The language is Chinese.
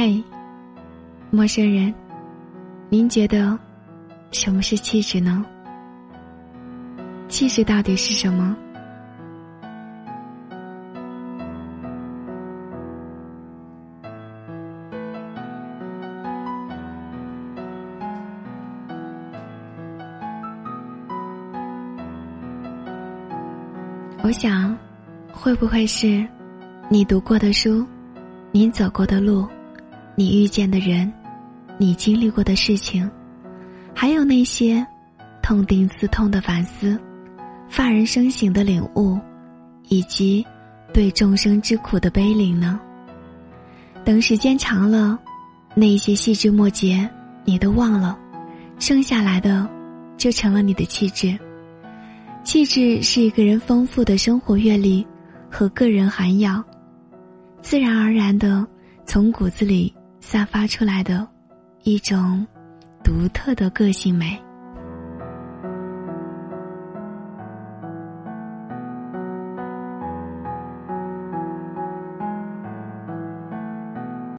嘿，陌生人，您觉得什么是气质呢？气质到底是什么？我想，会不会是你读过的书，你走过的路，你遇见的人，你经历过的事情，还有那些痛定思痛的反思、发人深省的领悟，以及对众生之苦的悲悯呢？等时间长了，那些细枝末节你都忘了，剩下来的就成了你的气质。气质是一个人丰富的生活阅历和个人涵养，自然而然的从骨子里散发出来的一种独特的个性美。